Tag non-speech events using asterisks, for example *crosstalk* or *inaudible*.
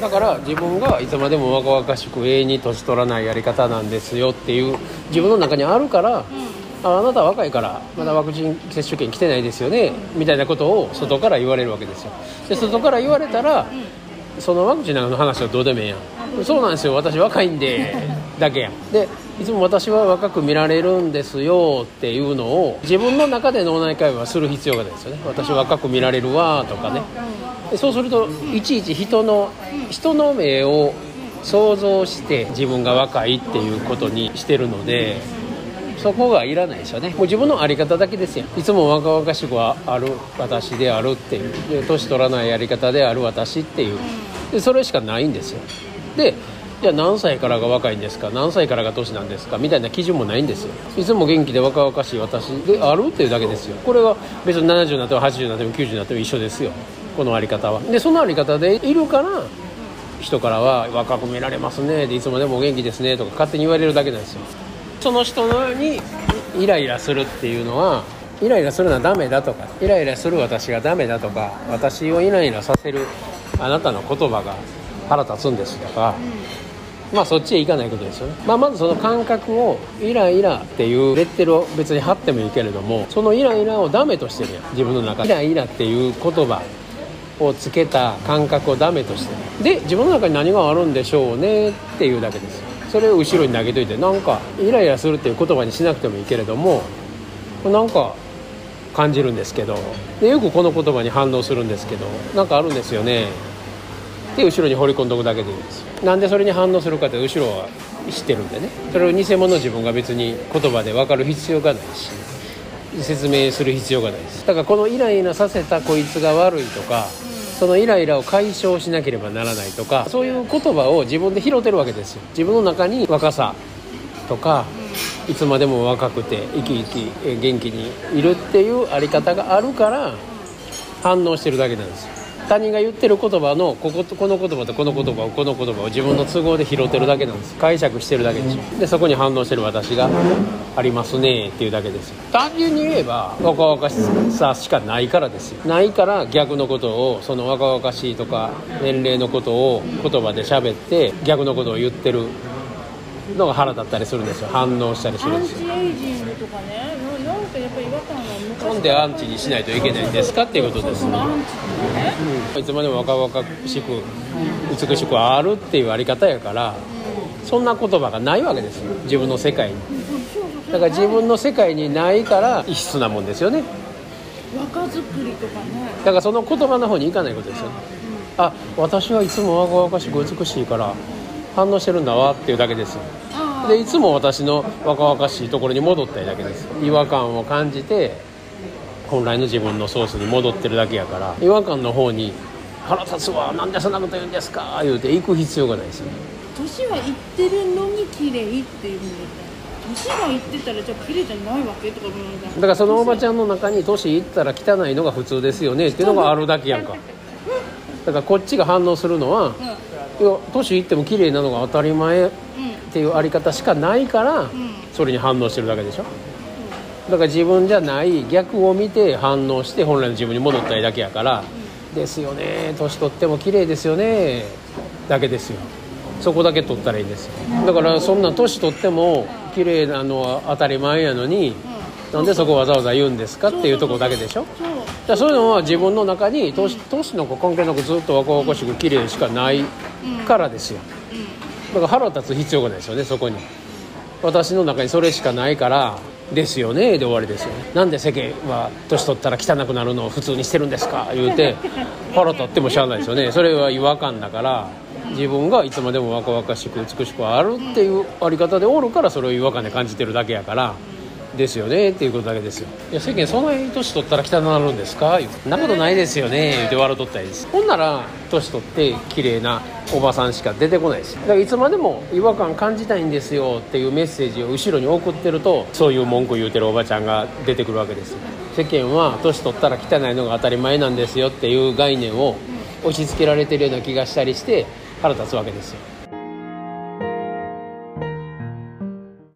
だから自分がいつまでも若々しく永遠に年取らないやり方なんですよっていう自分の中にあるから、ああなたは若いからまだワクチン接種券来てないですよねみたいなことを外から言われるわけですよ。で外から言われたら、そのワクチンの話はどうでもええやん。そうなんですよ。私若いんで *laughs* だけやん。でいつも私は若く見られるんですよっていうのを自分の中で脳内会話する必要がないですよね。私は若く見られるわとかね。そうするといちいち人の人の目を想像して自分が若いっていうことにしてるのでそこがいらないですよね。もう自分の在り方だけですよ。いつも若々しくはある私であるっていう。年取らないやり方である私っていう。でそれしかないんですよ。でじゃあ何歳からが若いんですか？何歳からが年なんですか？みたいな基準もないんですよ。いつも元気で若々しい私であるっていうだけですよ。これは別に70になっても80になっても90になっても一緒ですよ。このあり方は。でそのあり方でいるから人からは若く見られますね。でいつまでも元気ですねとか勝手に言われるだけなんですよ。その人のようにイライラするっていうのはイライラするのはダメだとかイライラする私がダメだとか私をイライラさせるあなたの言葉が腹立つんですとか、まあそっちへ行かないことですよね、まあ、まずその感覚をイライラっていうレッテルを別に貼ってもいいけれどもそのイライラをダメとしてるやん。自分の中で。イライラっていう言葉をつけた感覚をダメとしてで自分の中に何があるんでしょうねっていうだけです。それを後ろに投げといてなんかイライラするっていう言葉にしなくてもいいけれどもなんか感じるんですけど。でよくこの言葉に反応するんですけどなんかあるんですよね。で後ろに放り込んどくだけでいいんですよ。なんでそれに反応するかって後ろは知ってるんでね。それを偽物自分が別に言葉で分かる必要がないし説明する必要がないです。だからこのイライラさせたこいつが悪いとかそのイライラを解消しなければならないとかそういう言葉を自分で拾ってるわけですよ。自分の中に若さとかいつまでも若くて生き生き元気にいるっていうあり方があるから反応してるだけなんですよ。他人が言ってる言葉のこことこの言葉とこの言葉をこの言葉を自分の都合で拾ってるだけなんです。解釈してるだけでしょでそこに反応してる私がありますねっていうだけです。よ単純に言えば若々しさしかないからですよ。ないから逆のことをその若々しいとか年齢のことを言葉で喋って逆のことを言ってるのが腹立ったりするんですよ。反応したりするんですよ。チエイジングとかねななんかやっぱり違和感は昔なんでアンチにしないといけないんですかっていうことですそのアンチってね。いつまでも若々しく美しくあるっていうあり方やからそんな言葉がないわけですよ。自分の世界に。だから自分の世界にないから異質なもんですよね。若作りとかね。だからその言葉の方に行かないことですよ。ねあ私はいつも若々しく美しいから反応してるんだわっていうだけですよでいつも私の若々しいところに戻ったいだけです。違和感を感じて本来の自分のソースに戻ってるだけやから。違和感の方に腹立つわなんでそんなこと言うんですか言うて行く必要がないですよね。年はいってるのに綺麗っていうふうに年がいってたらじゃあ綺麗じゃないわけとか思うだからそのおばちゃんの中に年いったら汚いのが普通ですよねっていうのがあるだけやんか。だからこっちが反応するのはういや年いっても綺麗なのが当たり前っていうあり方しかないからうん。それに反応してるだけでしょ。だから自分じゃない逆を見て反応して本来の自分に戻ったりだけやからですよね年取っても綺麗ですよねだけですよ。そこだけ取ったらいいんですよ。だからそんな年取っても綺麗なのは当たり前やのになんでそこわざわざ言うんですかっていうところだけでしょ。そう。そういうのは自分の中に年年なんか関係なくずっと若々しく綺麗しかないからですよだから腹立つ必要がないですよねそこに。私の中にそれしかないからですよねで終わりですよね。なんで世間は年取ったら汚くなるのを普通にしてるんですか言うて腹立ってもしゃあないですよね。それは違和感だから自分がいつまでも若々しく美しくあるっていうあり方でおるからそれを違和感で感じてるだけやから。ですよねっていうことだけですよ。いや世間その辺年取ったら汚くなるんですか？そんなことないですよね。言うて笑うとったらいいです。ほんなら年取って綺麗なおばさんしか出てこないです。よだからいつまでも違和感感じたいんですよっていうメッセージを後ろに送ってるとそういう文句言うてるおばちゃんが出てくるわけです。よ世間は年取ったら汚いのが当たり前なんですよっていう概念を押し付けられてるような気がしたりして腹立つわけですよ